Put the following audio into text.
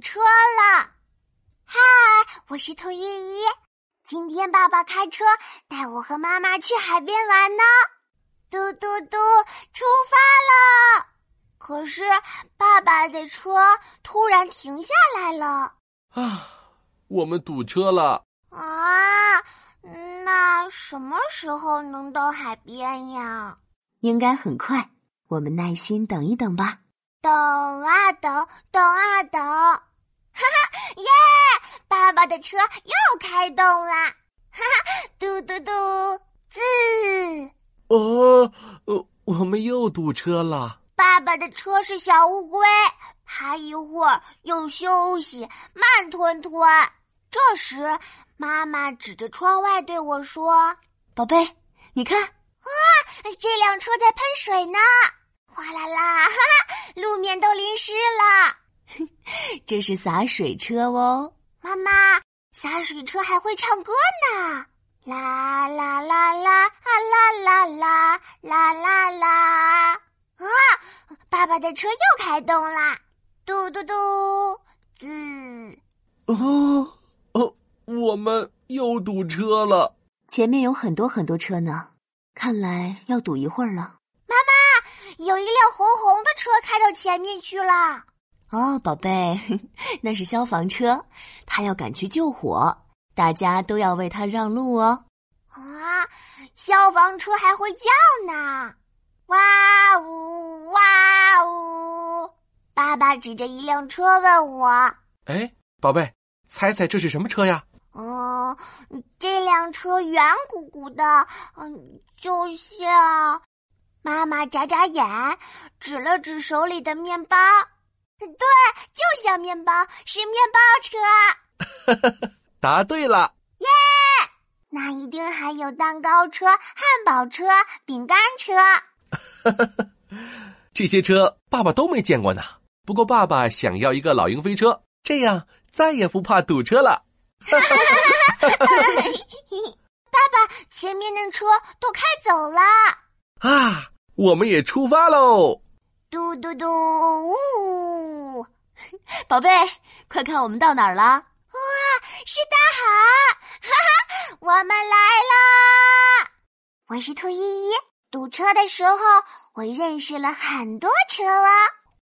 车了！嗨，我是兔依依。今天爸爸开车带我和妈妈去海边玩呢。嘟嘟嘟，出发了！可是爸爸的车突然停下来了。啊，我们堵车了！啊，那什么时候能到海边呀？应该很快，我们耐心等一等吧。等啊等，等啊等，哈 哈耶！爸爸的车又开动啦！哈哈，嘟嘟嘟，滋！哦，呃，我们又堵车了。爸爸的车是小乌龟，爬一会儿又休息，慢吞吞。这时，妈妈指着窗外对我说：“宝贝，你看，哇，这辆车在喷水呢！哗啦啦，哈哈，路面都淋湿了。这是洒水车哦。妈妈，洒水车还会唱歌呢！啦啦啦啦，啊啦啦啦，啦啦啦！啊，爸爸的车又开动啦！嘟嘟嘟，嗯！哦哦，我们又堵车了。前面有很多很多车呢，看来要堵一会儿了。妈妈，有一辆红红的车开到前面去了。哦，宝贝，那是消防车，他要赶去救火，大家都要为他让路哦。啊，消防车还会叫呢！哇呜哇呜！爸爸指着一辆车问我：“哎，宝贝，猜猜这是什么车呀？”嗯，这辆车圆鼓鼓的，嗯，就像……妈妈眨眨眼，指了指手里的面包。对，就像面包，是面包车。答对了！耶，那一定还有蛋糕车、汉堡车、饼干车。这些车爸爸都没见过呢。不过爸爸想要一个老鹰飞车，这样再也不怕堵车了。爸爸，前面的车都开走了。啊，我们也出发喽！嘟嘟嘟，呜！宝贝，快看我们到哪儿了？哇，是大海！哈哈，我们来啦！我是兔依依。堵车的时候，我认识了很多车啊。